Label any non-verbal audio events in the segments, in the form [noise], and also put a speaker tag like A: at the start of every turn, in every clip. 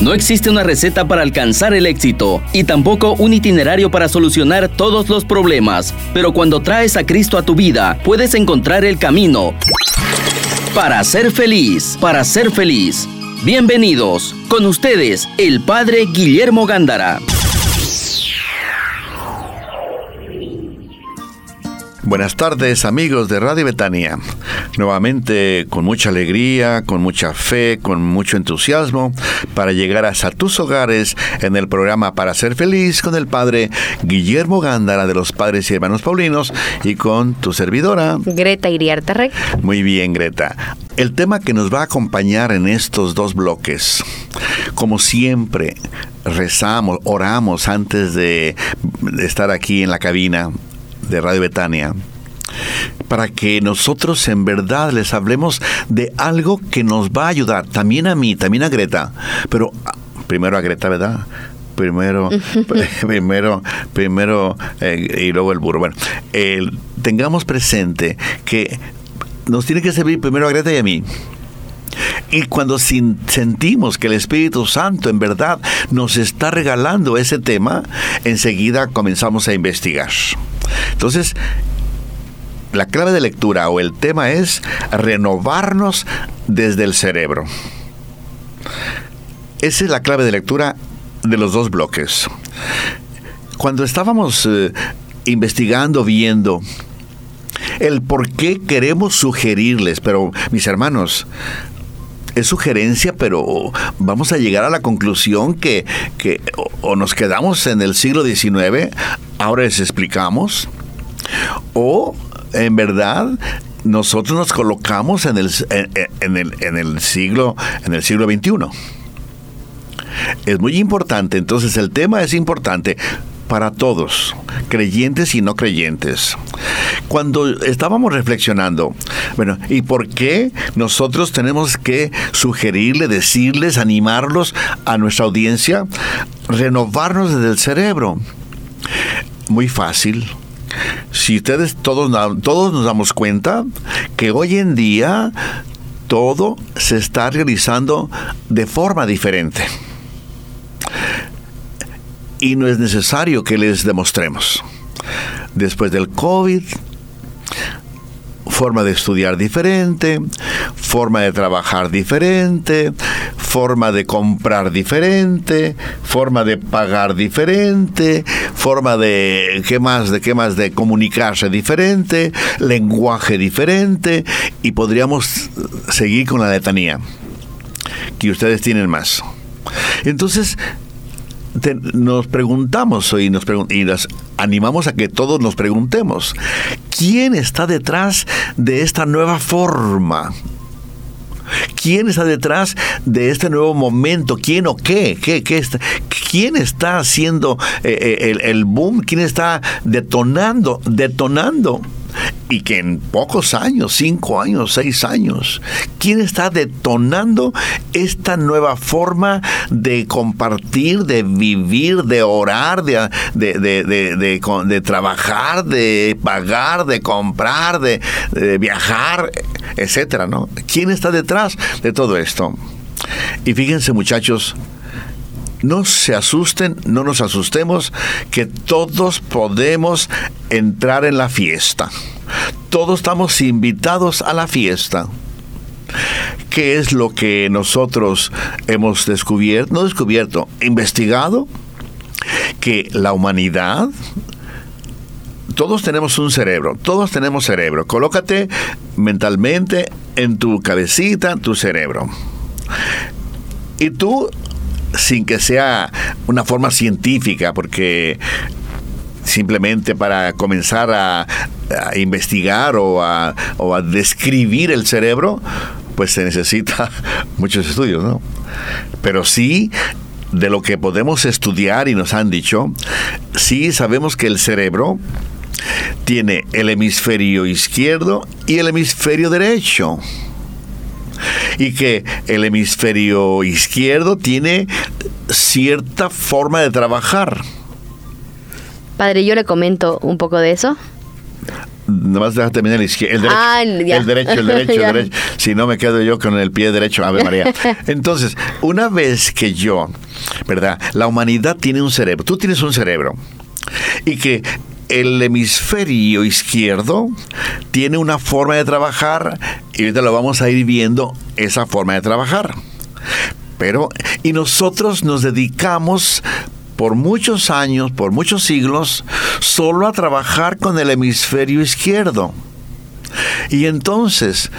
A: No existe una receta para alcanzar el éxito y tampoco un itinerario para solucionar todos los problemas, pero cuando traes a Cristo a tu vida, puedes encontrar el camino para ser feliz, para ser feliz. Bienvenidos, con ustedes, el Padre Guillermo Gándara.
B: Buenas tardes amigos de Radio Betania. Nuevamente con mucha alegría, con mucha fe, con mucho entusiasmo para llegar hasta tus hogares en el programa Para ser feliz con el Padre Guillermo Gándara de los Padres y Hermanos Paulinos y con tu servidora
C: Greta Iriarte Rey.
B: Muy bien Greta. El tema que nos va a acompañar en estos dos bloques, como siempre, rezamos, oramos antes de estar aquí en la cabina de Radio Betania para que nosotros en verdad les hablemos de algo que nos va a ayudar, también a mí, también a Greta, pero ah, primero a Greta, ¿verdad? Primero, [laughs] [laughs] primero, primero eh, y luego el burro. Bueno, tengamos presente que nos tiene que servir primero a Greta y a mí. Y cuando sentimos que el Espíritu Santo en verdad nos está regalando ese tema, enseguida comenzamos a investigar. Entonces, la clave de lectura o el tema es renovarnos desde el cerebro. Esa es la clave de lectura de los dos bloques. Cuando estábamos eh, investigando, viendo el por qué queremos sugerirles, pero mis hermanos, es sugerencia, pero vamos a llegar a la conclusión que, o, nos quedamos en el siglo XIX, ahora les explicamos, o en verdad nosotros nos colocamos en el, en, el, en el siglo en el siglo XXI. Es muy importante, entonces el tema es importante para todos, creyentes y no creyentes. Cuando estábamos reflexionando, bueno, ¿y por qué nosotros tenemos que sugerirle, decirles, animarlos a nuestra audiencia, renovarnos desde el cerebro? Muy fácil. Si ustedes todos, todos nos damos cuenta que hoy en día todo se está realizando de forma diferente y no es necesario que les demostremos. Después del COVID, forma de estudiar diferente, forma de trabajar diferente, forma de comprar diferente, forma de pagar diferente, forma de qué más, de qué más de comunicarse diferente, lenguaje diferente y podríamos seguir con la letanía que ustedes tienen más. Entonces, nos preguntamos hoy nos y las animamos a que todos nos preguntemos, ¿quién está detrás de esta nueva forma? ¿Quién está detrás de este nuevo momento? ¿Quién o qué? ¿Qué, qué está? ¿Quién está haciendo eh, eh, el, el boom? ¿Quién está detonando, detonando y que en pocos años, cinco años, seis años, ¿quién está detonando esta nueva forma de compartir, de vivir, de orar, de, de, trabajar, de pagar, de comprar, de, viajar, etcétera, ¿no? ¿Quién está detrás de todo esto? Y fíjense, muchachos, no se asusten, no nos asustemos, que todos podemos entrar en la fiesta. Todos estamos invitados a la fiesta. ¿Qué es lo que nosotros hemos descubierto? No descubierto, investigado que la humanidad todos tenemos un cerebro, todos tenemos cerebro. Colócate mentalmente en tu cabecita tu cerebro. Y tú sin que sea una forma científica, porque simplemente para comenzar a, investigar o a, o a, describir el cerebro, pues se necesita [laughs] muchos estudios, ¿no? Pero sí, de lo que podemos estudiar y nos han dicho, sí sabemos que el cerebro tiene el hemisferio izquierdo y el hemisferio derecho y que el hemisferio izquierdo tiene cierta forma de trabajar.
C: Padre, yo le comento un poco de eso.
B: Nomás déjame terminar el, izquier- el derecho.
C: Ah,
B: el derecho, el derecho, el [laughs] derecho. Si no me quedo yo con el pie derecho, Ave María. [laughs] Entonces, una vez que yo, ¿verdad? La humanidad tiene un cerebro. Tú tienes un cerebro. Y que el hemisferio izquierdo tiene una forma de trabajar y ahorita lo vamos a ir viendo esa forma de trabajar. Pero, y nosotros nos dedicamos por muchos años, por muchos siglos, solo a trabajar con el hemisferio izquierdo. Y entonces,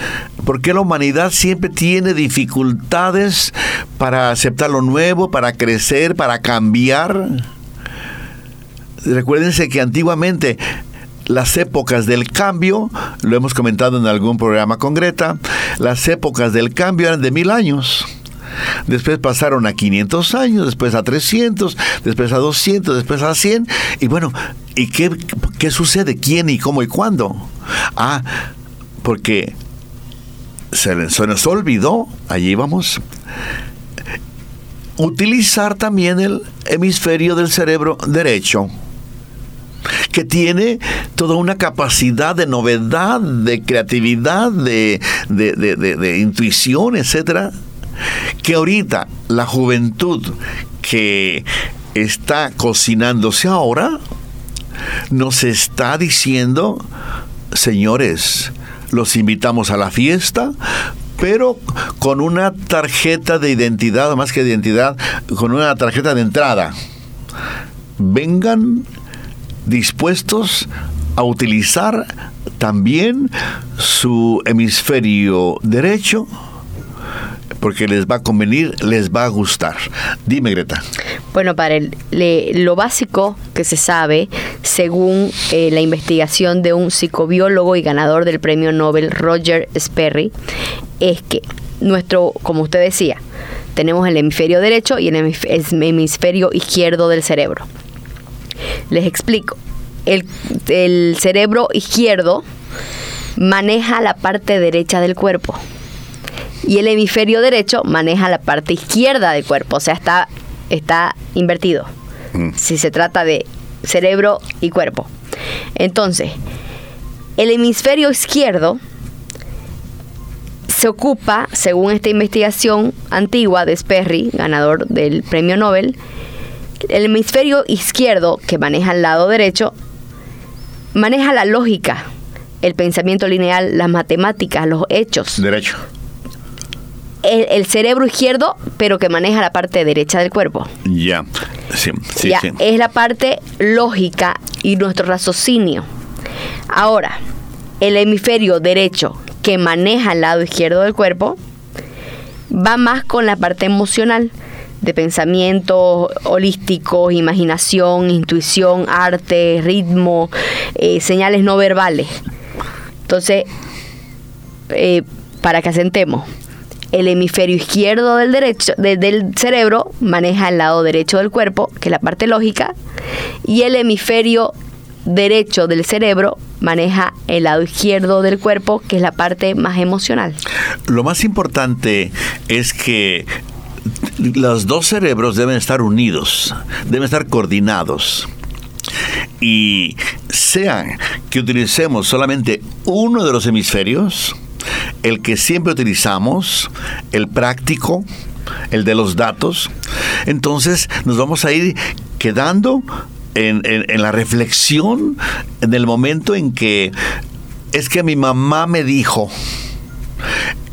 B: ¿por qué la humanidad siempre tiene dificultades para aceptar lo nuevo, para crecer, para cambiar? Recuérdense que antiguamente las épocas del cambio, lo hemos comentado en algún programa con Greta, las épocas del cambio eran de mil años. Después pasaron a 500 años, después a 300, después a 200, después a 100. Y bueno, ¿y qué, qué sucede? ¿Quién y cómo y cuándo? Ah, porque se, se nos olvidó, allí vamos, utilizar también el hemisferio del cerebro derecho que tiene toda una capacidad de novedad, de creatividad, de, de- de- de- intuición, etcétera, que ahorita la juventud que está cocinándose ahora nos está diciendo, señores, los invitamos a la fiesta, pero con una tarjeta de identidad, más que de identidad, con una tarjeta de entrada. Vengan dispuestos a utilizar también su hemisferio derecho porque les va a convenir, les va a gustar. Dime, Greta.
C: Bueno, para el- le- lo básico que se sabe, según eh, la investigación de un psicobiólogo y ganador del premio Nobel Roger Sperry, es que nuestro, como usted decía, tenemos el hemisferio derecho y el hemisf- el hemisferio izquierdo del cerebro. Les explico. El, el cerebro izquierdo maneja la parte derecha del cuerpo y el hemisferio derecho maneja la parte izquierda del cuerpo, o sea, está, está invertido. Si se trata de cerebro y cuerpo. Entonces, el hemisferio izquierdo se ocupa, según esta investigación antigua de Sperry, ganador del premio Nobel, el hemisferio izquierdo, que maneja el lado derecho, maneja la lógica, el pensamiento lineal, las matemáticas, los hechos
B: Derecho.
C: el, el cerebro izquierdo, pero que maneja la parte derecha del cuerpo.
B: Ya. Sí, sí, sí.
C: Es la parte lógica y nuestro raciocinio. Ahora, el hemisferio derecho que maneja el lado izquierdo del cuerpo va más con la parte emocional de pensamientos holísticos, imaginación, intuición, arte, ritmo, eh, señales no verbales. Entonces, eh, para que asentemos, el hemisferio izquierdo del, derecho, de- del cerebro maneja el lado derecho del cuerpo, que es la parte lógica, y el hemisferio derecho del cerebro maneja el lado izquierdo del cuerpo, que es la parte más emocional.
B: Lo más importante es que los dos cerebros deben estar unidos, deben estar coordinados. Y sea que utilicemos solamente uno de los hemisferios, el que siempre utilizamos, el práctico, el de los datos, entonces nos vamos a ir quedando en, en- la reflexión en el momento en que es que mi mamá me dijo,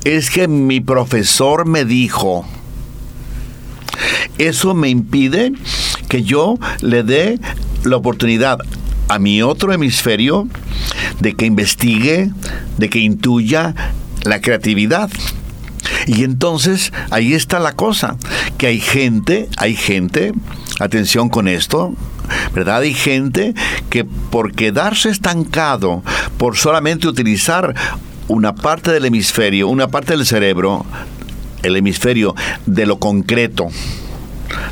B: es que mi profesor me dijo. Eso me impide que yo le dé la oportunidad a mi otro hemisferio de que investigue, de que intuya la creatividad. Y entonces ahí está la cosa, que hay gente, hay gente, atención con esto, ¿verdad? Hay gente que por quedarse estancado, por solamente utilizar una parte del hemisferio, una parte del cerebro, el hemisferio de lo concreto,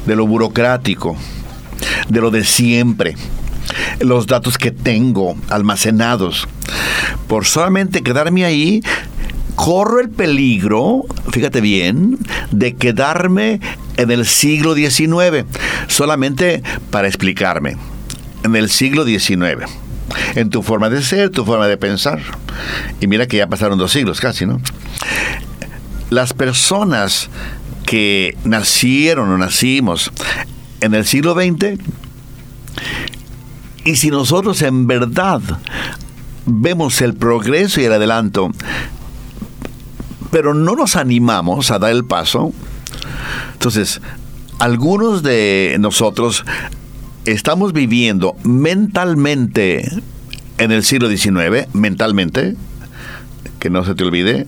B: de lo burocrático, de lo de siempre, los datos que tengo almacenados, por solamente quedarme ahí, corro el peligro, fíjate bien, de quedarme en el siglo XIX, solamente para explicarme, en el siglo XIX. en tu forma de ser, tu forma de pensar. Y mira que ya pasaron dos siglos casi, ¿no? Las personas que nacieron o nacimos en el siglo XX, y si nosotros en verdad vemos el progreso y el adelanto, pero no nos animamos a dar el paso, entonces, algunos de nosotros estamos viviendo mentalmente en el siglo XIX, mentalmente, que no se te olvide,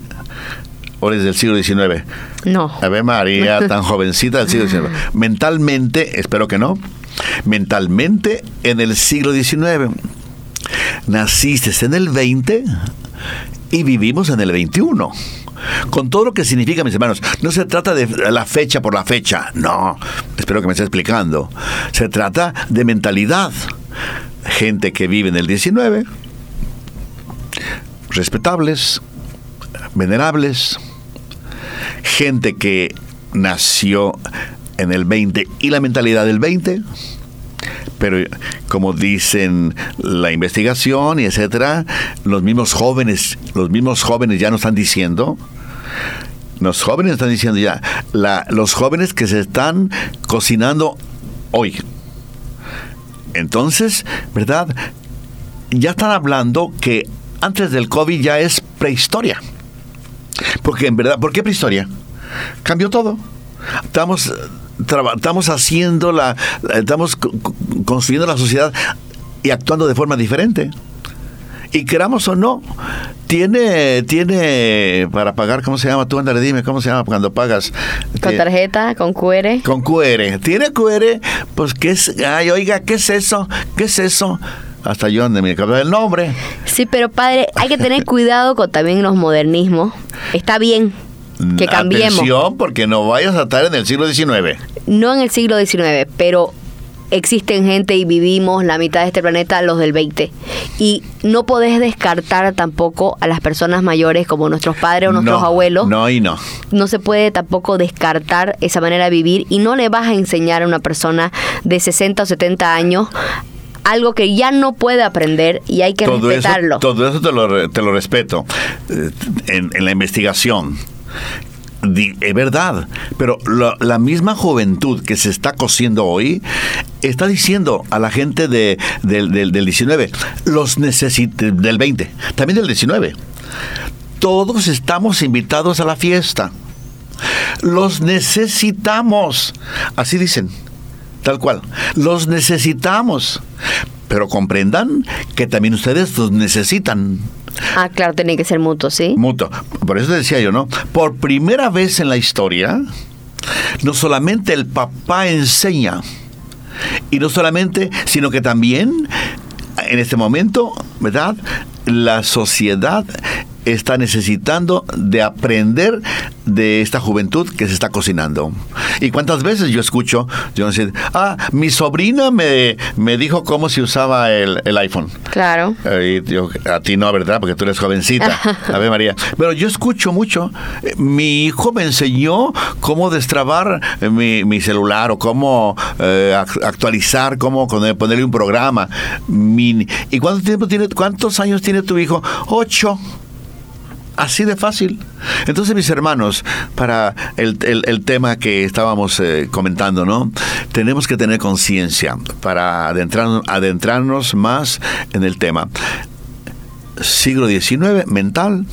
B: o desde el siglo XIX.
C: No.
B: A ver, María, [laughs] tan jovencita del siglo XIX. Mentalmente, espero que no, mentalmente en el siglo XIX. Naciste en el 20 y vivimos en el 21 con todo lo que significa, mis hermanos. No se trata de la fecha por la fecha, no. Espero que me esté explicando. Se trata de mentalidad. Gente que vive en el 19, respetables, venerables, gente que nació en el 20 y la mentalidad del 20, pero como dicen la investigación y etcétera, los mismos jóvenes, los mismos jóvenes ya nos están diciendo, los jóvenes están diciendo ya, los jóvenes que se están cocinando hoy. Entonces, ¿verdad? Ya están hablando que antes del COVID ya es prehistoria. Porque en verdad, ¿por qué prehistoria? Cambió todo. Estamos estamos haciendo la, estamos construyendo la sociedad y actuando de forma diferente. Y queramos o no, tiene, tiene para pagar, ¿cómo se llama? Tú andale, dime, ¿cómo se llama cuando pagas?
C: Con tarjeta, con QR.
B: Con QR. Tiene QR, pues ¿qué es? Ay, oiga, ¿qué es eso? ¿Qué es eso? Hasta yo donde me acuerdo del nombre.
C: Sí, pero padre, hay que tener [laughs] cuidado con también los modernismos. Está bien, que cambiemos.
B: Atención, porque no vayas a estar en el siglo XIX.
C: No en el siglo XIX, pero existen gente y vivimos la mitad de este planeta, los del 20. Y no podés descartar tampoco a las personas mayores como nuestros padres o nuestros abuelos.
B: No y no.
C: No se puede tampoco descartar esa manera de vivir y no le vas a enseñar a una persona de 60 o 70 años algo que ya no puede aprender y hay que respetarlo.
B: todo eso te lo, te lo respeto eh, en, en la investigación es verdad, pero la, misma juventud que se está cosiendo hoy está diciendo a la gente de, del, del, 19, los del 20, también del 19. Todos estamos invitados a la fiesta. Los necesitamos. Así dicen, tal cual. Los necesitamos. Pero comprendan que también ustedes los necesitan.
C: Ah, claro, tiene que ser mutuo, ¿sí?
B: Mutuo. Por eso decía yo, ¿no? Por primera vez en la historia, no solamente el papá enseña, y no solamente, sino que también en este momento, ¿verdad? La sociedad está necesitando de aprender de esta juventud que se está cocinando. ¿Y cuántas veces yo escucho, yo decir, ah, mi sobrina me, me dijo cómo se usaba el, iPhone?
C: Claro.
B: Eh, a ti no, ¿verdad? Porque tú eres jovencita. [laughs] A ver, María. Pero yo escucho mucho. Eh, mi hijo me enseñó cómo destrabar eh, mi, celular o cómo actualizar, cómo ponerle un programa. ¿Y cuánto tiempo tiene, cuántos años tiene tu hijo? Ocho. Así de fácil. Entonces, mis hermanos, para el, tema que estábamos eh, comentando, ¿no? Tenemos que tener conciencia para adentrarnos, adentrarnos más en el tema. Siglo XIX, mental.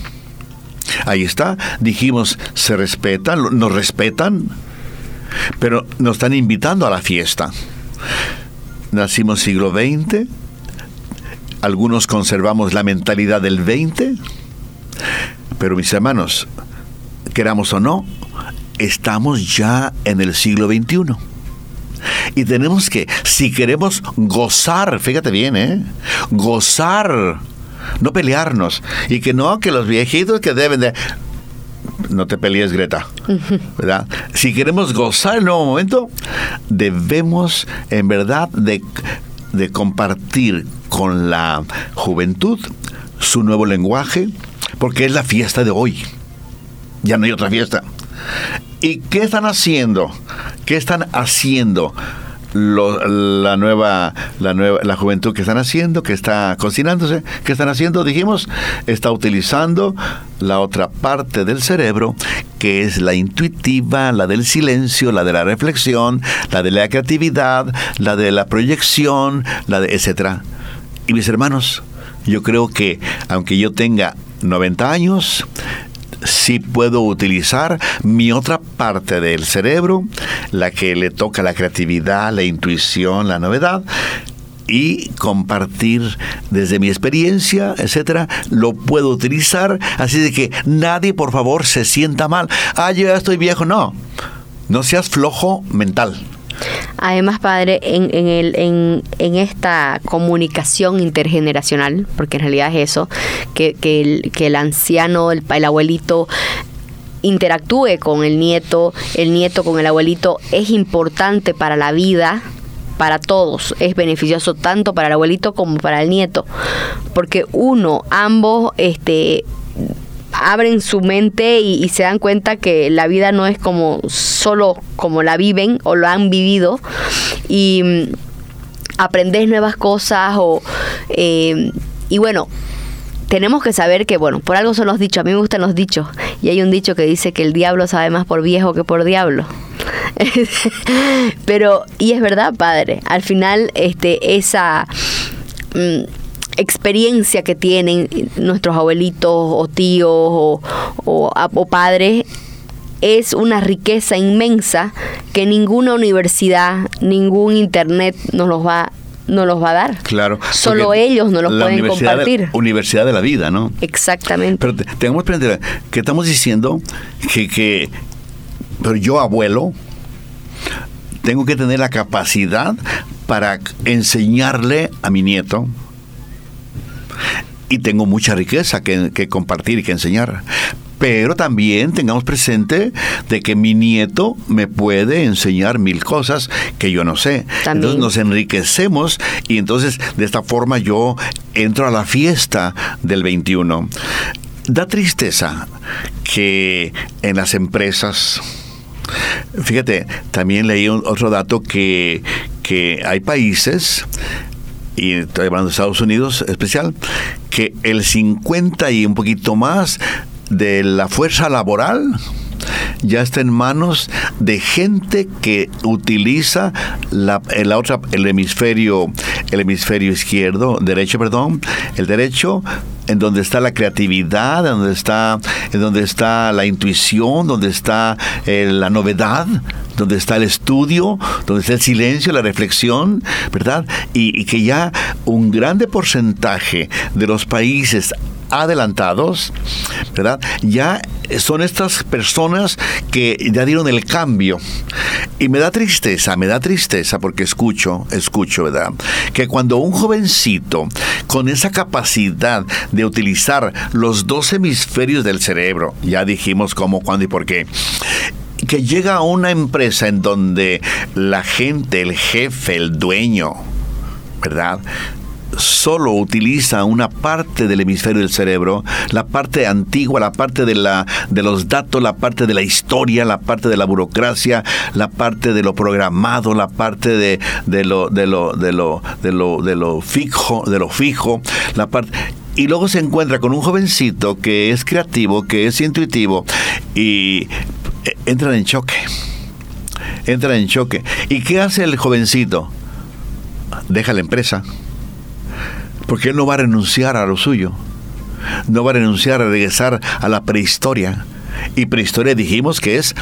B: Ahí está. Dijimos, se respetan, nos respetan, pero nos están invitando a la fiesta. Nacimos siglo XX, algunos conservamos la mentalidad del 20 pero mis hermanos, queramos o no, estamos ya en el siglo XXI. Y tenemos que, si queremos gozar, fíjate bien, ¿eh? Gozar, no pelearnos. Y que no, que los viejitos que deben de... No te pelees, Greta. ¿Verdad? Si queremos gozar el nuevo momento, debemos en verdad de, de compartir con la juventud su nuevo lenguaje, porque es la fiesta de hoy. Ya no hay otra fiesta. ¿Y qué están haciendo? ¿Qué están haciendo la nueva, la nueva, la juventud que están haciendo, que está cocinándose, que están haciendo, dijimos, está utilizando la otra parte del cerebro, que es la intuitiva, la del silencio, la de la reflexión, la de la creatividad, la de la proyección, la de etcétera. Y mis hermanos, yo creo que aunque yo tenga 90 años, sí puedo utilizar mi otra parte del cerebro, la que le toca la creatividad, la intuición, la novedad, y compartir desde mi experiencia, etcétera, lo puedo utilizar. Así de que nadie, por favor, se sienta mal. Ah, yo ya estoy viejo. No, no seas flojo mental.
C: Además, padre, en, en, el, en, en, esta comunicación intergeneracional, porque en realidad es eso, que, que, el, que el anciano, el, el abuelito, interactúe con el nieto, el nieto con el abuelito, es importante para la vida para todos, es beneficioso tanto para el abuelito como para el nieto, porque uno, ambos, este abren su mente y, se dan cuenta que la vida no es como solo como la viven o lo han vivido. Y mm, aprendes nuevas cosas o eh, y bueno tenemos que saber que, bueno, por algo son los dichos, a mí me gustan los dichos, y hay un dicho que dice que el diablo sabe más por viejo que por diablo. [laughs] Pero, y es verdad, padre, al final, este, esa... Mm, experiencia que tienen nuestros abuelitos o tíos o, o, padres es una riqueza inmensa que ninguna universidad, ningún internet nos los va no los va a dar.
B: Claro.
C: Solo ellos no los pueden compartir.
B: universidad de la vida, ¿no?
C: Exactamente.
B: Pero tengamos presente que estamos diciendo que, que pero yo abuelo tengo que tener la capacidad para enseñarle a mi nieto y tengo mucha riqueza que, compartir y que enseñar. Pero también tengamos presente de que mi nieto me puede enseñar mil cosas que yo no sé. Entonces nos enriquecemos y entonces de esta forma yo entro a la fiesta del 21. Da tristeza que en las empresas, fíjate, también leí otro dato que, que hay países y estoy hablando de Estados Unidos especial, que el 50 y un poquito más de la fuerza laboral ya está en manos de gente que utiliza la, la, otra el hemisferio el hemisferio izquierdo derecho perdón el derecho en donde está la creatividad donde está en donde está la intuición donde está eh, la novedad donde está el estudio, donde está el silencio, la reflexión, ¿verdad? Y, y, que ya un grande porcentaje de los países adelantados, ¿verdad? Ya son estas personas que ya dieron el cambio. Y me da tristeza, me da tristeza porque escucho, escucho, ¿verdad? Que cuando un jovencito con esa capacidad de utilizar los dos hemisferios del cerebro, ya dijimos cómo, cuándo y por qué, que llega a una empresa en donde la gente, el jefe, el dueño, ¿verdad? Solo utiliza una parte del hemisferio del cerebro, la parte antigua, la parte de, la, de los datos, la parte de la historia, la parte de la burocracia, la parte de lo programado, la parte de, de lo, de lo, de lo, de lo, de lo fijo, de lo fijo, la parte y luego se encuentra con un jovencito que es creativo, que es intuitivo y eh, entra en choque. Entra en choque. ¿Y qué hace el jovencito? Deja la empresa porque él no va a renunciar a lo suyo. No va a renunciar a regresar a la prehistoria. Y prehistoria dijimos que es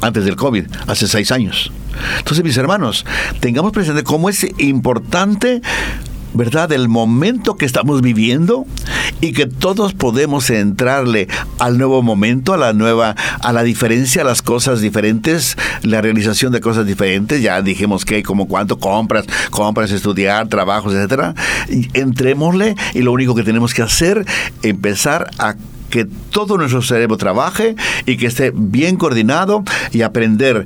B: antes del COVID, hace seis años. Entonces, mis hermanos, tengamos presente cómo es importante ¿verdad? Del momento que estamos viviendo y que todos podemos entrarle al nuevo momento, a la nueva, a la diferencia, a las cosas diferentes, la realización de cosas diferentes. Ya dijimos que como cuánto compras, compras, estudiar, trabajos, etcétera. Entrémosle y lo único que tenemos que hacer, empezar a que todo nuestro cerebro trabaje y que esté bien coordinado y aprender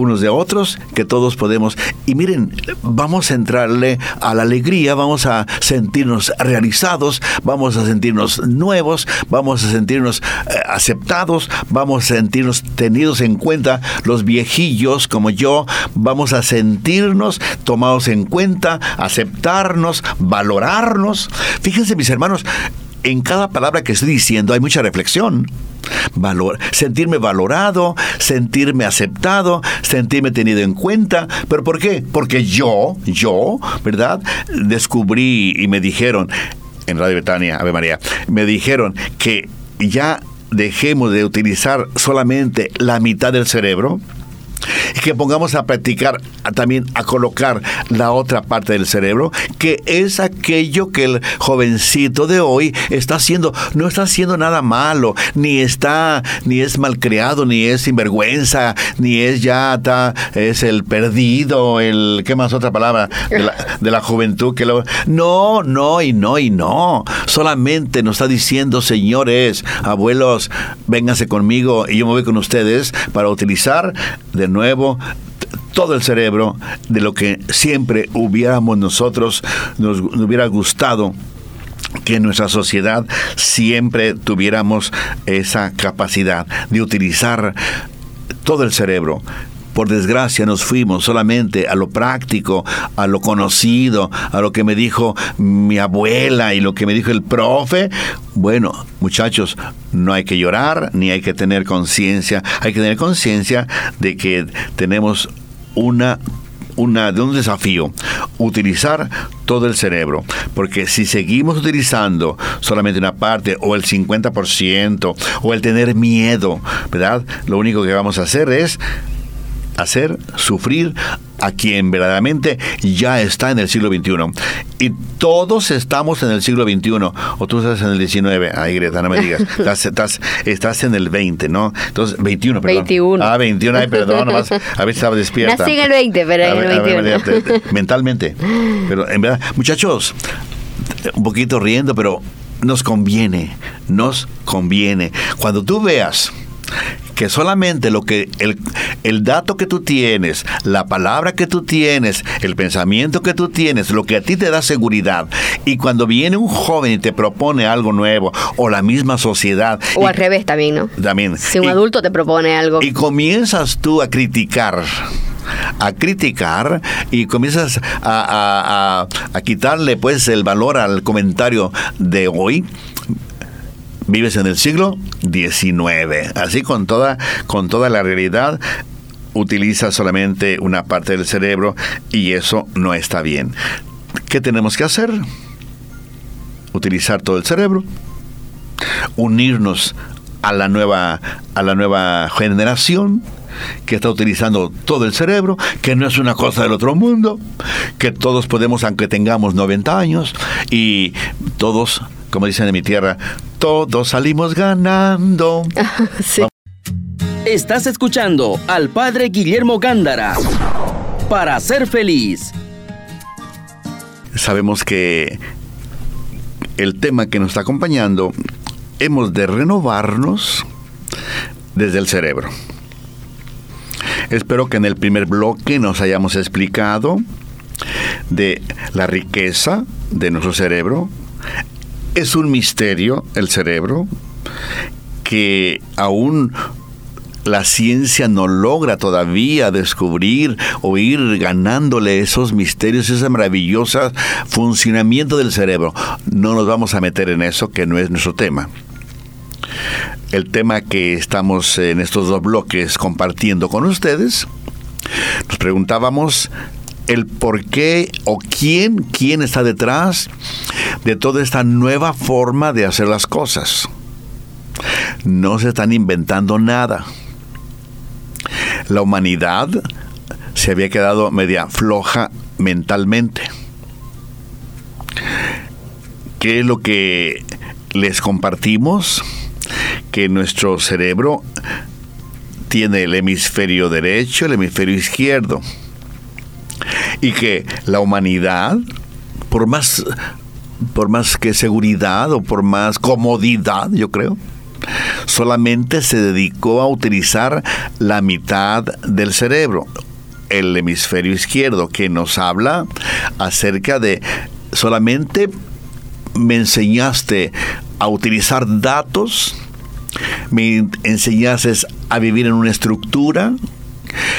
B: unos de otros, que todos podemos. Y miren, vamos a entrarle a la alegría, vamos a sentirnos realizados, vamos a sentirnos nuevos, vamos a sentirnos eh, aceptados, vamos a sentirnos tenidos en cuenta los viejillos como yo, vamos a sentirnos tomados en cuenta, aceptarnos, valorarnos. Fíjense mis hermanos, en cada palabra que estoy diciendo hay mucha reflexión. Valor, sentirme valorado, sentirme aceptado, sentirme tenido en cuenta. ¿Pero por qué? Porque yo, yo, ¿verdad? Descubrí y me dijeron, en Radio Betania, Ave María, me dijeron que ya dejemos de utilizar solamente la mitad del cerebro que pongamos a practicar también a colocar la otra parte del cerebro, que es aquello que el jovencito de hoy está haciendo. No está haciendo nada malo, ni está, ni es malcriado, ni es sinvergüenza, ni es ya está, es el perdido, el, ¿qué más otra palabra? De la, juventud que lo... No, no, y no, y no. Solamente nos está diciendo, señores, abuelos, vénganse conmigo y yo me voy con ustedes para utilizar de nuevo todo el cerebro de lo que siempre hubiéramos nosotros, nos, hubiera gustado que en nuestra sociedad siempre tuviéramos esa capacidad de utilizar todo el cerebro. Por desgracia nos fuimos solamente a lo práctico, a lo conocido, a lo que me dijo mi abuela y lo que me dijo el profe. Bueno, muchachos, no hay que llorar ni hay que tener conciencia. Hay que tener conciencia de que tenemos una una, de un desafío, utilizar todo el cerebro, porque si seguimos utilizando solamente una parte o el 50% o el tener miedo, ¿verdad? Lo único que vamos a hacer es hacer sufrir a quien verdaderamente ya está en el siglo XXI. Y todos estamos en el siglo XXI. O tú estás en el XIX. Ay, Greta, no me digas. [laughs] Estás, estás, en el 20, ¿no? Entonces, 21, perdón.
C: 21.
B: Ah, 21, ay, perdón. Nomás, a ver si estaba despierta.
C: Nací en el 20, pero en el 21.
B: mentalmente. Pero en verdad, muchachos, un poquito riendo, pero nos conviene. Nos conviene. Cuando tú veas que solamente lo que el, el dato que tú tienes, la palabra que tú tienes, el pensamiento que tú tienes, lo que a ti te da seguridad, y cuando viene un joven y te propone algo nuevo, o la misma sociedad.
C: O al revés también, ¿no?
B: También.
C: Si un adulto te propone algo.
B: Y comienzas tú a criticar a criticar y comienzas a, a, quitarle pues el valor al comentario de hoy, vives en el siglo XIX. Así con toda, con toda la realidad utiliza solamente una parte del cerebro y eso no está bien. ¿Qué tenemos que hacer? Utilizar todo el cerebro, unirnos a la nueva, a la nueva generación que está utilizando todo el cerebro, que no es una cosa del otro mundo, que todos podemos, aunque tengamos 90 años, y todos como dicen en mi tierra, todos salimos ganando. [laughs]
A: Estás escuchando al padre Guillermo Gándara para ser feliz.
B: Sabemos que el tema que nos está acompañando, hemos de renovarnos desde el cerebro. Espero que en el primer bloque nos hayamos explicado de la riqueza de nuestro cerebro, es un misterio el cerebro que aún la ciencia no logra todavía descubrir o ir ganándole esos misterios, ese maravilloso funcionamiento del cerebro. No nos vamos a meter en eso, que no es nuestro tema. El tema que estamos en estos dos bloques compartiendo con ustedes, nos preguntábamos el por qué o quién, quién está detrás de toda esta nueva forma de hacer las cosas. No se están inventando nada. La humanidad se había quedado media floja mentalmente. ¿Qué es lo que les compartimos? Que nuestro cerebro tiene el hemisferio derecho, el hemisferio izquierdo y que la humanidad, por más, por más que seguridad o por más comodidad, yo creo, solamente se dedicó a utilizar la mitad del cerebro, el hemisferio izquierdo, que nos habla acerca de solamente me enseñaste a utilizar datos, me enseñaste a vivir en una estructura,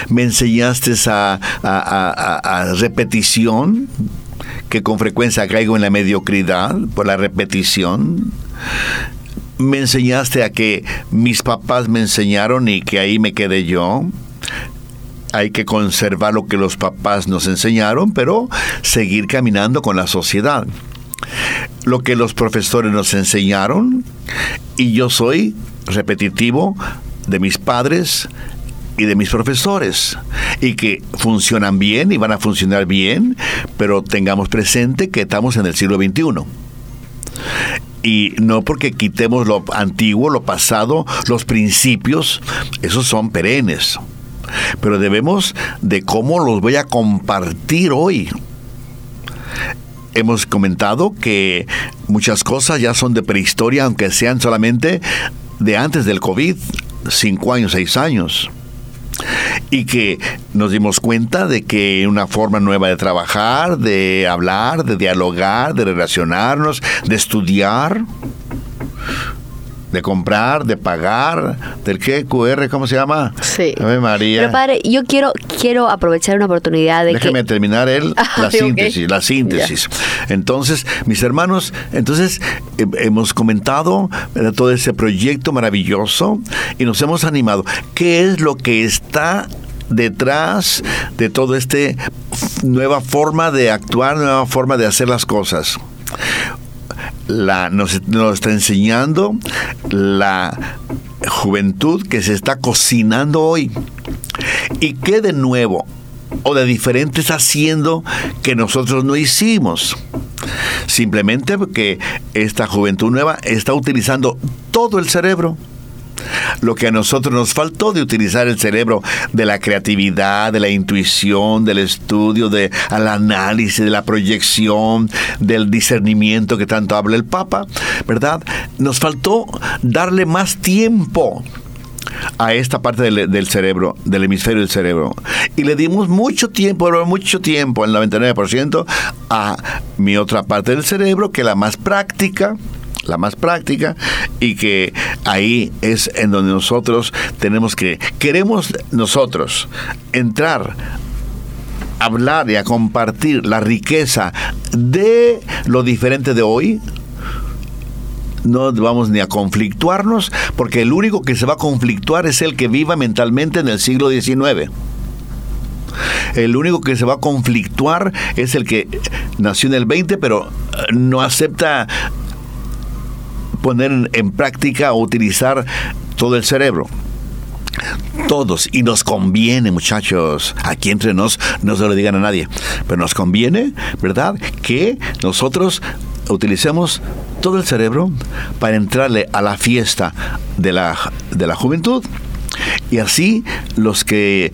B: me enseñaste a, repetición, que con frecuencia caigo en la mediocridad por la repetición. Me enseñaste a que mis papás me enseñaron y que ahí me quedé yo. Hay que conservar lo que los papás nos enseñaron, pero seguir caminando con la sociedad. Lo que los profesores nos enseñaron y yo soy repetitivo de mis padres, y de mis profesores y que funcionan bien y van a funcionar bien, pero tengamos presente que estamos en el siglo XXI. Y no porque quitemos lo antiguo, lo pasado, los principios, esos son perennes. Pero debemos de cómo los voy a compartir hoy. Hemos comentado que muchas cosas ya son de prehistoria, aunque sean solamente de antes del COVID, cinco años, seis años y que nos dimos cuenta de que una forma nueva de trabajar, de hablar, de dialogar, de relacionarnos, de estudiar, de comprar, de pagar, del qué, QR, ¿cómo se llama?
C: Sí.
B: Ave María.
C: Pero padre, yo quiero, quiero aprovechar una oportunidad de
B: Déjeme terminar él, [laughs] la síntesis, la síntesis. Entonces, mis hermanos, entonces hemos comentado todo ese proyecto maravilloso y nos hemos animado. ¿Qué es lo que está detrás de todo este nueva forma de actuar, nueva forma de hacer las cosas? La, nos, está enseñando la juventud que se está cocinando hoy. ¿Y qué de nuevo o de diferente está haciendo que nosotros no hicimos? Simplemente porque esta juventud nueva está utilizando todo el cerebro lo que a nosotros nos faltó de utilizar el cerebro de la creatividad, de la intuición, del estudio, del análisis, de la proyección, del discernimiento que tanto habla el Papa, ¿verdad? Nos faltó darle más tiempo a esta parte del, cerebro, del hemisferio del cerebro. Y le dimos mucho tiempo, mucho tiempo, el 99%, a mi otra parte del cerebro, que la más práctica, la más práctica y que ahí es en donde nosotros tenemos que, queremos nosotros entrar hablar y a compartir la riqueza de lo diferente de hoy, no vamos ni a conflictuarnos, porque el único que se va a conflictuar es el que viva mentalmente en el siglo XIX. El único que se va a conflictuar es el que nació en el 20, pero no acepta poner en práctica o utilizar todo el cerebro. Todos, y nos conviene, muchachos, aquí entre nos, no se lo digan a nadie, pero nos conviene, ¿verdad? Que nosotros utilicemos todo el cerebro para entrarle a la fiesta de la, de la juventud. Y así los que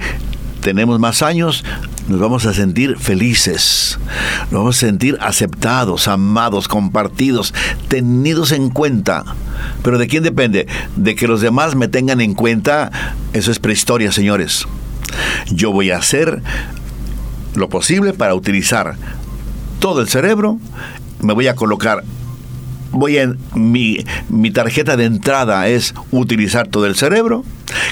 B: tenemos más años nos vamos a sentir felices, nos vamos a sentir aceptados, amados, compartidos, tenidos en cuenta. Pero ¿de quién depende? De que los demás me tengan en cuenta, eso es prehistoria, señores. Yo voy a hacer lo posible para utilizar todo el cerebro, me voy a colocar voy a mi, mi tarjeta de entrada es utilizar todo el cerebro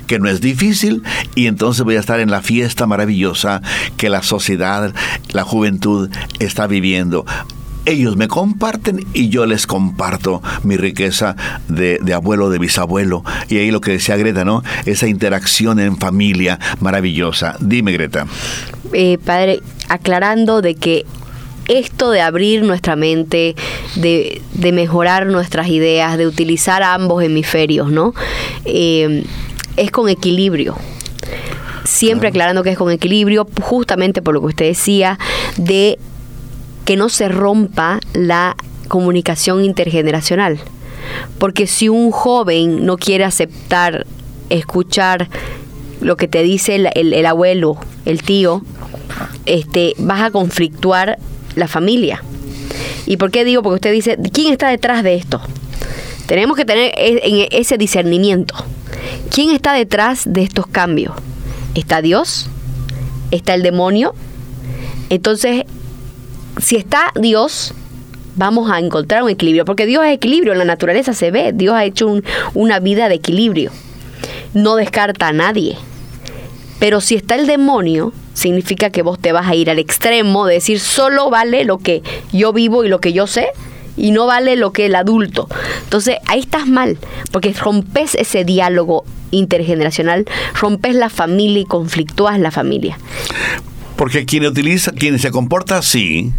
B: que no es difícil, y entonces voy a estar en la fiesta maravillosa que la sociedad, la juventud está viviendo ellos me comparten y yo les comparto mi riqueza de, abuelo, de bisabuelo. Y ahí lo que decía Greta, ¿no? Esa interacción en familia maravillosa. Dime, Greta.
C: Eh, padre, aclarando de que esto de abrir nuestra mente, de, mejorar nuestras ideas, de utilizar ambos hemisferios, ¿no? Eh, es con equilibrio. Siempre aclarando que es con equilibrio, justamente por lo que usted decía, de que no se rompa la comunicación intergeneracional. Porque si un joven no quiere aceptar, escuchar lo que te dice el, abuelo, el tío, este, vas a conflictuar la familia. ¿Y por qué digo? Porque usted dice, ¿quién está detrás de esto? Tenemos que tener e, ese discernimiento. ¿Quién está detrás de estos cambios? ¿Está Dios? ¿Está el demonio? Entonces, si está Dios, vamos a encontrar un equilibrio, porque Dios es equilibrio, en la naturaleza se ve, Dios ha hecho una vida de equilibrio, no descarta a nadie. Pero si está el demonio, significa que vos te vas a ir al extremo de decir solo vale lo que yo vivo y lo que yo sé y no vale lo que el adulto. Entonces ahí estás mal, porque rompes ese diálogo intergeneracional, rompes la familia y conflictúas la familia.
B: Porque quien utiliza, quien se comporta así,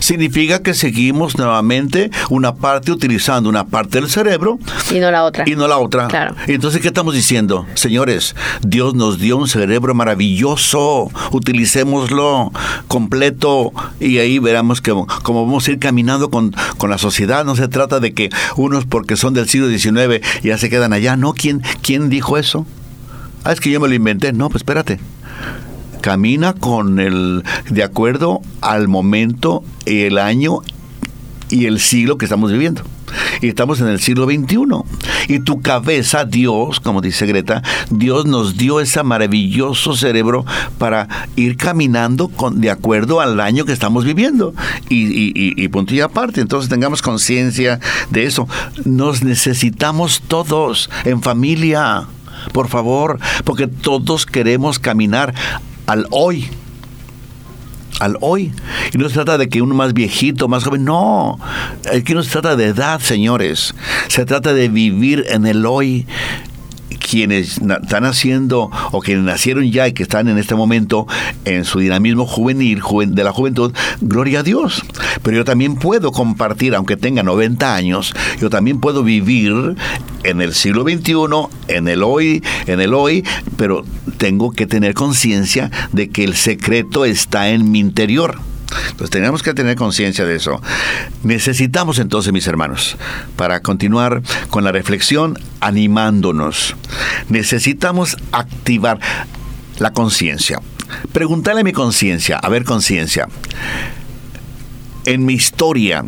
B: significa que seguimos nuevamente una parte utilizando una parte del cerebro
C: y no la otra.
B: Y no la otra.
C: Claro.
B: Entonces, ¿qué estamos diciendo? Señores, Dios nos dio un cerebro maravilloso, utilicémoslo completo y ahí veremos que como vamos a ir caminando con, con la sociedad. No se trata de que unos porque son del siglo XIX ya se quedan allá. No, ¿quién, quién dijo eso? Ah, es que yo me lo inventé. No, pues espérate camina con el de acuerdo al momento, el año y el siglo que estamos viviendo. Y estamos en el siglo XXI. Y tu cabeza, Dios, como dice Greta, Dios nos dio ese maravilloso cerebro para ir caminando con, de acuerdo al año que estamos viviendo. Y, y, y punto y aparte. Entonces tengamos conciencia de eso. Nos necesitamos todos en familia. Por favor, porque todos queremos caminar al hoy. Al hoy. Y no se trata de que uno más viejito, más joven. No. Aquí no se trata de edad, señores. Se trata de vivir en el hoy quienes están haciendo o quienes nacieron ya y que están en este momento en su dinamismo juvenil de la juventud, gloria a Dios. Pero yo también puedo compartir, aunque tenga 90 años, yo también puedo vivir en el siglo XXI, en el hoy, en el hoy, pero tengo que tener conciencia de que el secreto está en mi interior. Entonces tenemos que tener conciencia de eso. Necesitamos entonces, mis hermanos, para continuar con la reflexión, animándonos, necesitamos activar la conciencia. Preguntarle a mi conciencia, a ver conciencia, en mi historia,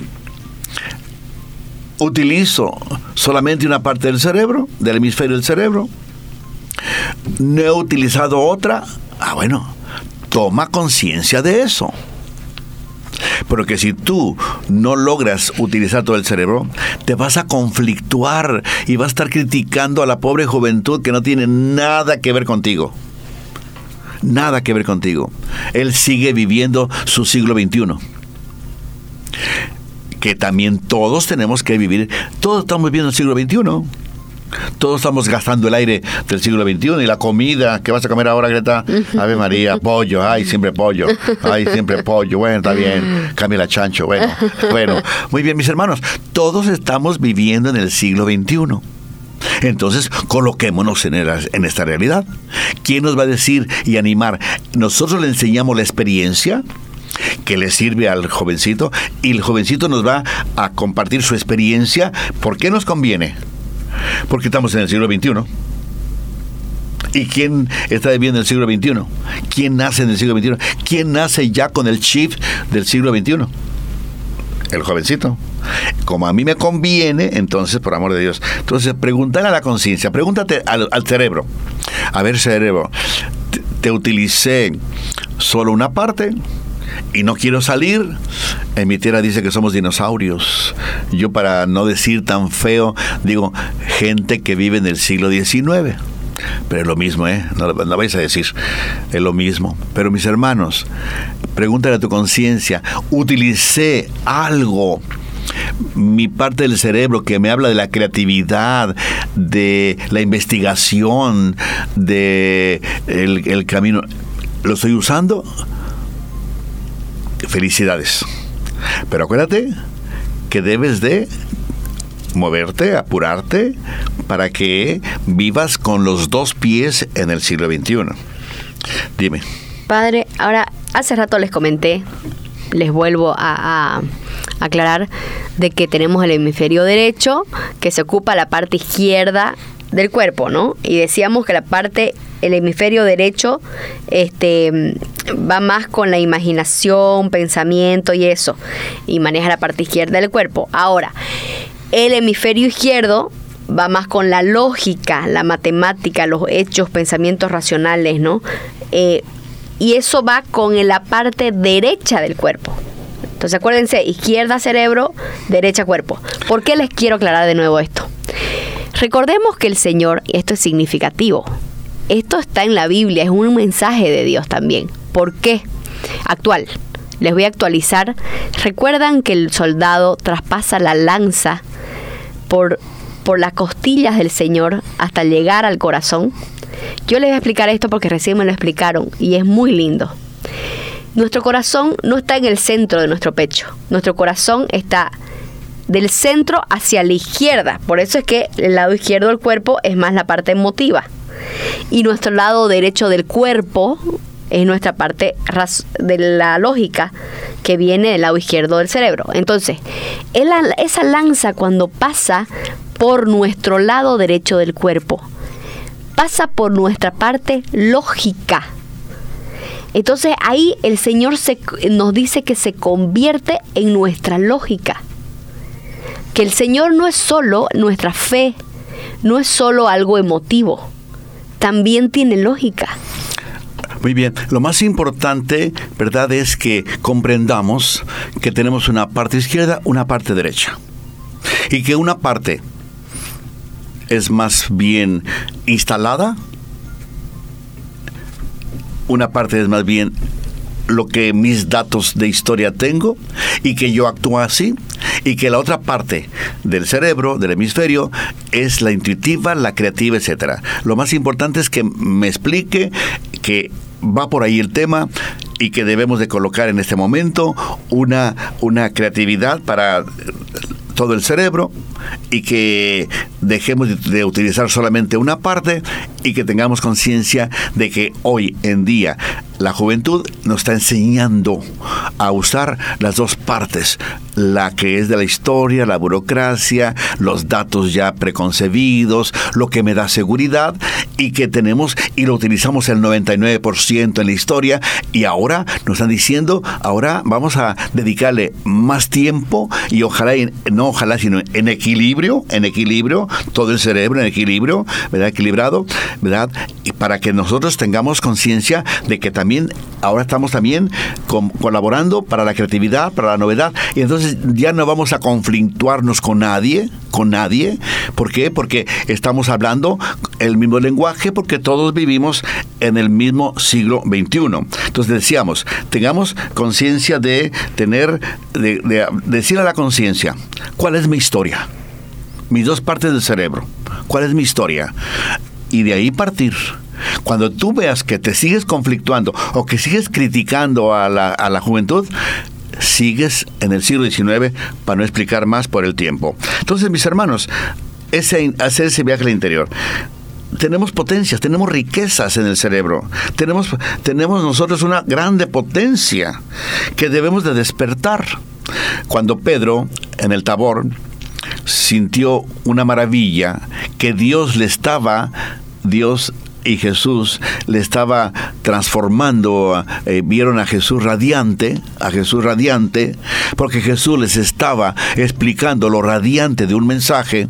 B: ¿utilizo solamente una parte del cerebro, del hemisferio del cerebro? ¿No he utilizado otra? Ah, bueno, toma conciencia de eso. Pero que si tú no logras utilizar todo el cerebro, te vas a conflictuar y vas a estar criticando a la pobre juventud que no tiene nada que ver contigo. Nada que ver contigo. Él sigue viviendo su siglo XXI que también todos tenemos que vivir, todos estamos viviendo el siglo XXI. Todos estamos gastando el aire del siglo XXI y la comida que vas a comer ahora, Greta. [laughs] Ave María, pollo, ay, siempre pollo, ay, siempre pollo. Bueno, está bien, [laughs] cambia la chancho. Bueno, bueno, muy bien, mis hermanos. Todos estamos viviendo en el siglo XXI. Entonces, coloquémonos en, en, esta realidad. ¿Quién nos va a decir y animar? Nosotros le enseñamos la experiencia que le sirve al jovencito y el jovencito nos va a compartir su experiencia. ¿Por qué nos conviene? Porque estamos en el siglo XXI. ¿Y quién está viviendo el siglo XXI? ¿Quién nace en el siglo XXI? ¿Quién nace ya con el chip del siglo XXI? El jovencito. Como a mí me conviene, entonces, por amor de Dios. Entonces, pregúntale a la conciencia, pregúntate al, cerebro. A ver, cerebro, te utilicé solo una parte y no quiero salir. En mi tierra dice que somos dinosaurios. Yo para no decir tan feo, digo, gente que vive en el siglo XIX. Pero es lo mismo, ¿eh? No vais a decir. Es lo mismo. Pero mis hermanos, pregúntale a tu conciencia, utilicé algo mi parte del cerebro que me habla de la creatividad, de la investigación, de el camino, ¿lo estoy usando? Felicidades. Pero acuérdate que debes de moverte, apurarte, para que vivas con los dos pies en el siglo XXI. Dime.
C: Padre, ahora, hace rato les comenté, les vuelvo a, aclarar, de que tenemos el hemisferio derecho, que se ocupa la parte izquierda del cuerpo, ¿no? Y decíamos que la parte, el hemisferio derecho, este, va más con la imaginación, pensamiento y eso, y maneja la parte izquierda del cuerpo. Ahora, El hemisferio izquierdo va más con la lógica, la matemática, los hechos, pensamientos racionales, ¿no? Eh, y eso va con la parte derecha del cuerpo. Entonces acuérdense, izquierda cerebro, derecha cuerpo. ¿Por qué les quiero aclarar de nuevo esto? Recordemos que el Señor, esto es significativo, esto está en la Biblia, es un mensaje de Dios también. ¿Por qué? Actual. Les voy a actualizar. ¿Recuerdan que el soldado traspasa la lanza por, por las costillas del Señor hasta llegar al corazón? Yo les voy a explicar esto porque recién me lo explicaron y es muy lindo. Nuestro corazón no está en el centro de nuestro pecho. Nuestro corazón está del centro hacia la izquierda. Por eso es que el lado izquierdo del cuerpo es más la parte emotiva. Y nuestro lado derecho del cuerpo es nuestra parte de la lógica que viene del lado izquierdo del cerebro. Entonces, esa lanza cuando pasa por nuestro lado derecho del cuerpo, pasa por nuestra parte lógica. Entonces ahí el Señor se, nos dice que se convierte en nuestra lógica. Que el Señor no es solo nuestra fe, no es solo algo emotivo, también tiene lógica.
B: Muy bien, lo más importante, ¿verdad?, es que comprendamos que tenemos una parte izquierda, una parte derecha. Y que una parte es más bien instalada, una parte es más bien lo que mis datos de historia tengo y que yo actúo así y que la otra parte del cerebro, del hemisferio, es la intuitiva, la creativa, etcétera. Lo más importante es que me explique que va por ahí el tema y que debemos de colocar en este momento una, una creatividad para todo el cerebro y que dejemos de utilizar solamente una parte y que tengamos conciencia de que hoy en día la juventud nos está enseñando a usar las dos partes, la que es de la historia, la burocracia, los datos ya preconcebidos, lo que me da seguridad y que tenemos y lo utilizamos el 99% en la historia y ahora nos están diciendo, ahora vamos a dedicarle más tiempo y ojalá, no ojalá, sino en equilibrio, en equilibrio, todo el cerebro en equilibrio, ¿verdad? Equilibrado, ¿verdad? Y para que nosotros tengamos conciencia de que también ahora estamos también colaborando para la creatividad, para la novedad, y entonces ya no vamos a conflictuarnos con nadie, con nadie. ¿Por qué? Porque estamos hablando el mismo lenguaje, porque todos vivimos en el mismo siglo XXI. Entonces decíamos, tengamos conciencia de tener, de, de decir a la conciencia, ¿cuál es mi historia? Mis dos partes del cerebro. ¿Cuál es mi historia? Y de ahí partir cuando tú veas que te sigues conflictuando o que sigues criticando a la, a la juventud, sigues en el siglo XIX para no explicar más por el tiempo. Entonces, mis hermanos, ese, hacer ese viaje al interior tenemos potencias, tenemos riquezas en el cerebro, tenemos, tenemos nosotros una grande potencia que debemos de despertar. Cuando Pedro en el Tabor sintió una maravilla que Dios le estaba, Dios y Jesús le estaba transformando, eh, vieron a Jesús radiante, a Jesús radiante, porque Jesús les estaba explicando lo radiante de un mensaje.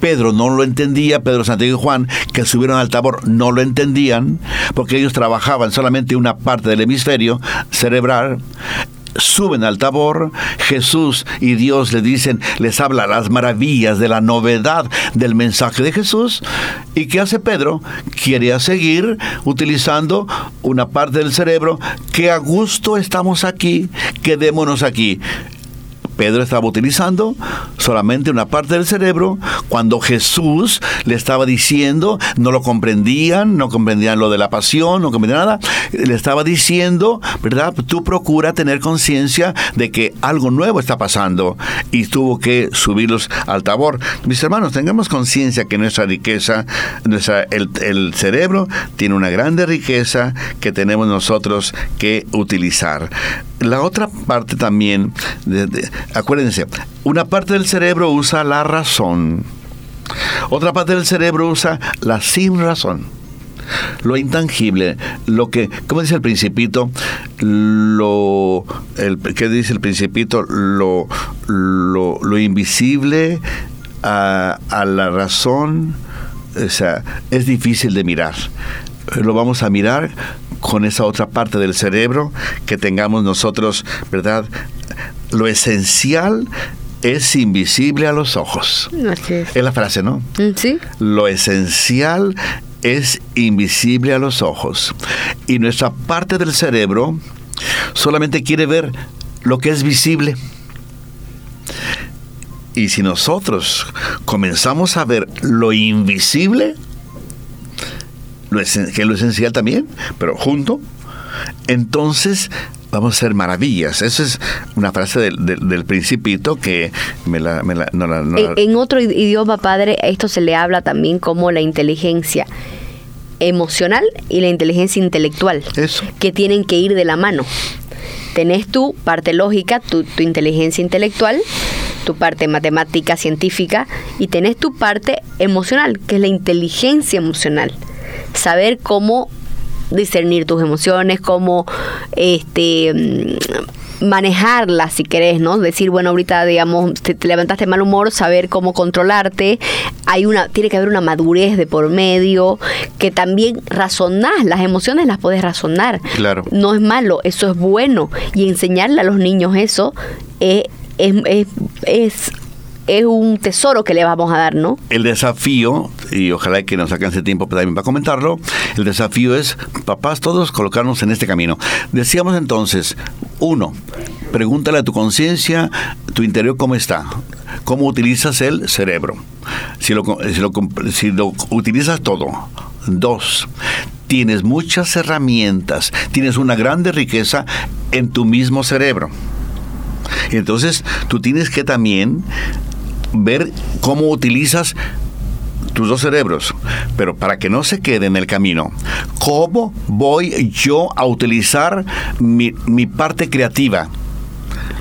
B: Pedro no lo entendía, Pedro, Santiago y Juan, que subieron al tabor, no lo entendían, porque ellos trabajaban solamente una parte del hemisferio cerebral suben al tabor, Jesús y Dios le dicen, les habla las maravillas de la novedad del mensaje de Jesús. ¿Y qué hace Pedro? Quiere seguir utilizando una parte del cerebro que a gusto estamos aquí, quedémonos aquí. Pedro estaba utilizando solamente una parte del cerebro cuando Jesús le estaba diciendo, no lo comprendían, no comprendían lo de la pasión, no comprendían nada, le estaba diciendo, ¿verdad? Tú procura tener conciencia de que algo nuevo está pasando y tuvo que subirlos al tabor. Mis hermanos, tengamos conciencia que nuestra riqueza, nuestra, el, el cerebro tiene una grande riqueza que tenemos nosotros que utilizar la otra parte también, acuérdense, una parte del cerebro usa la razón, otra parte del cerebro usa la sin razón. lo intangible, lo que, como dice el principito, lo, el, ¿qué dice el principito? Lo, lo, invisible a, a la razón, o sea, es difícil de mirar. Lo vamos a mirar con esa otra parte del cerebro que tengamos nosotros, ¿verdad? Lo esencial es invisible a los ojos. es. la frase, ¿no?
C: Mm, sí.
B: Lo esencial es invisible a los ojos. Y nuestra parte del cerebro solamente quiere ver lo que es visible. Y si nosotros comenzamos a ver lo invisible, lo que es lo esencial también, pero junto, entonces vamos a hacer maravillas. Esa es una frase del, principito que me la...
C: en, otro idioma, padre, esto se le habla también como la inteligencia emocional y la inteligencia intelectual,
B: Eso.
C: que tienen que ir de la mano. Tenés tu parte lógica, tu, tu inteligencia intelectual, tu parte matemática, científica, y tenés tu parte emocional, que es la inteligencia emocional. Saber cómo discernir tus emociones, cómo este mm, manejarlas si querés, ¿no? Decir, bueno, ahorita digamos te, levantaste mal humor, saber cómo controlarte. Hay una tiene que haber una madurez de por medio que también razonás, las emociones las puedes razonar.
B: Claro.
C: No es malo, eso es bueno y enseñarle a los niños eso es, es, es es un tesoro que le vamos a dar, ¿no?
B: El desafío, y ojalá que nos alcance tiempo también para comentarlo, el desafío es, papás, todos colocarnos en este camino. Decíamos entonces, uno, pregúntale a tu conciencia, tu interior cómo está, cómo utilizas el cerebro, si lo, si lo, si lo utilizas todo. Dos, tienes muchas herramientas, tienes una grande riqueza en tu mismo cerebro. Entonces, tú tienes que también ver cómo utilizas tus dos cerebros, pero para que no se quede en el camino, ¿cómo voy yo a utilizar mi, parte creativa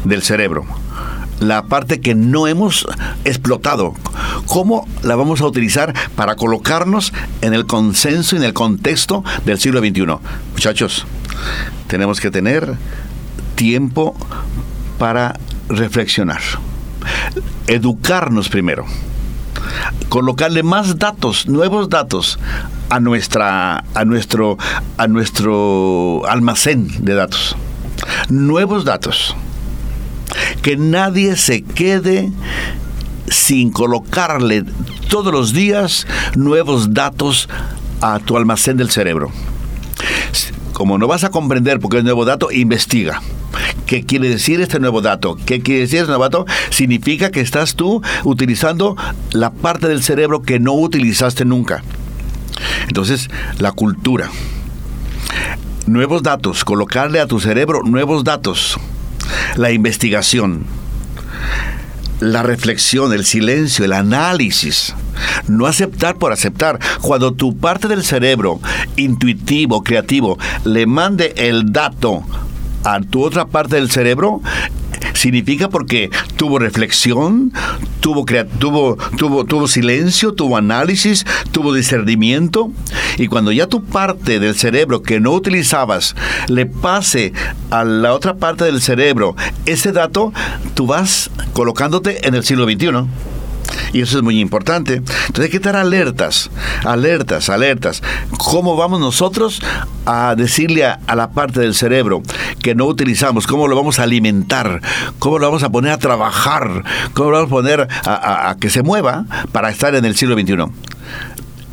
B: del cerebro? La parte que no hemos explotado. ¿Cómo la vamos a utilizar para colocarnos en el consenso y en el contexto del siglo XXI? Muchachos, tenemos que tener tiempo para reflexionar educarnos primero, colocarle más datos, nuevos datos a nuestra a nuestro a nuestro almacén de datos. Nuevos datos. Que nadie se quede sin colocarle todos los días nuevos datos a tu almacén del cerebro. Como no vas a comprender porque es nuevo dato, investiga. ¿Qué quiere decir este nuevo dato? ¿Qué quiere decir este nuevo dato? Significa que estás tú utilizando la parte del cerebro que no utilizaste nunca. Entonces, la cultura. Nuevos datos, colocarle a tu cerebro nuevos datos. La investigación. La reflexión, el silencio, el análisis. No aceptar por aceptar. Cuando tu parte del cerebro, intuitivo, creativo, le mande el dato a tu otra parte del cerebro, significa porque tuvo reflexión, tuvo, tuvo, tuvo, tuvo silencio, tuvo análisis, tuvo discernimiento. Y cuando ya tu parte del cerebro que no utilizabas le pase a la otra parte del cerebro ese dato, tú vas colocándote en el siglo XXI. Y eso es muy importante. Entonces hay que estar alertas, alertas, alertas. ¿Cómo vamos nosotros a decirle a, la parte del cerebro que no utilizamos? ¿Cómo lo vamos a alimentar? ¿Cómo lo vamos a poner a trabajar? ¿Cómo lo vamos a poner a que se mueva para estar en el siglo XXI?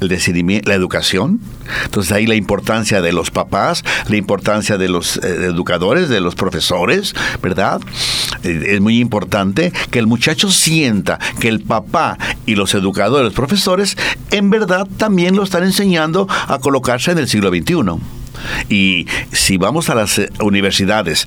B: El la educación. Entonces ahí la importancia de los papás, la importancia de los eh, educadores, de los profesores, ¿verdad? Eh, es muy importante que el muchacho sienta que el papá y los educadores, los profesores, en verdad también lo están enseñando a colocarse en el siglo XXI. Y si vamos a las eh, universidades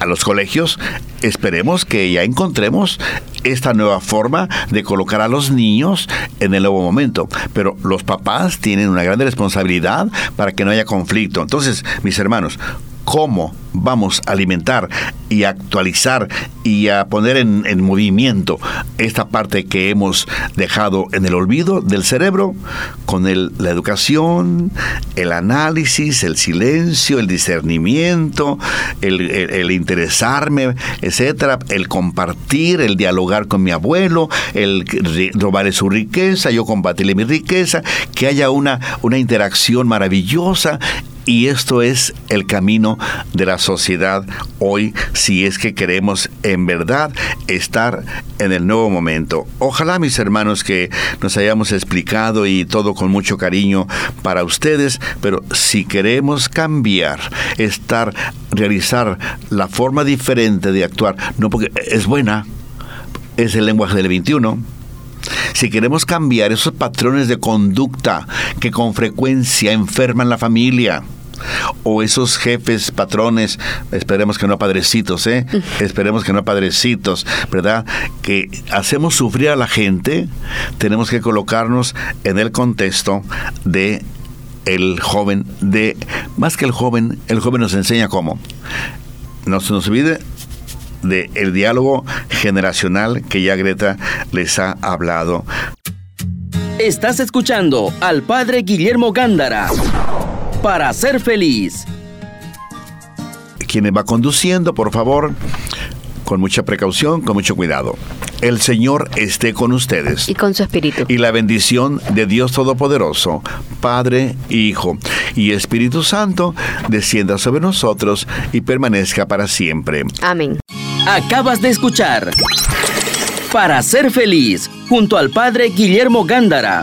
B: a los colegios, esperemos que ya encontremos esta nueva forma de colocar a los niños en el nuevo momento. Pero los papás tienen una gran responsabilidad para que no haya conflicto. Entonces, mis hermanos, ¿cómo vamos a alimentar y actualizar y a poner en, en movimiento esta parte que hemos dejado en el olvido del cerebro con el, la educación, el análisis, el silencio, el discernimiento, el, interesarme, etcétera, el compartir, el dialogar con mi abuelo, el robarle su riqueza, yo combatirle mi riqueza, que haya una, una interacción maravillosa y esto es el camino de la sociedad hoy si es que queremos en verdad estar en el nuevo momento. Ojalá mis hermanos que nos hayamos explicado y todo con mucho cariño para ustedes, pero si queremos cambiar, estar, realizar la forma diferente de actuar, no porque es buena, es el lenguaje del 21. Si queremos cambiar esos patrones de conducta que con frecuencia enferman la familia, o esos jefes, patrones, esperemos que no padrecitos, ¿eh? [laughs] Esperemos que no padrecitos, ¿verdad? Que hacemos sufrir a la gente, tenemos que colocarnos en el contexto de el joven, de más que el joven, el joven nos enseña cómo. No se nos olvide de el diálogo generacional que ya Greta les ha hablado.
A: Estás escuchando al padre Guillermo Gándara. Para ser feliz.
B: Quienes va conduciendo, por favor, con mucha precaución, con mucho cuidado. El Señor esté con ustedes.
C: Y con su espíritu.
B: Y la bendición de Dios Todopoderoso, Padre, Hijo y Espíritu Santo, descienda sobre nosotros y permanezca para siempre.
C: Amén.
A: Acabas de escuchar Para ser feliz junto al padre Guillermo Gándara.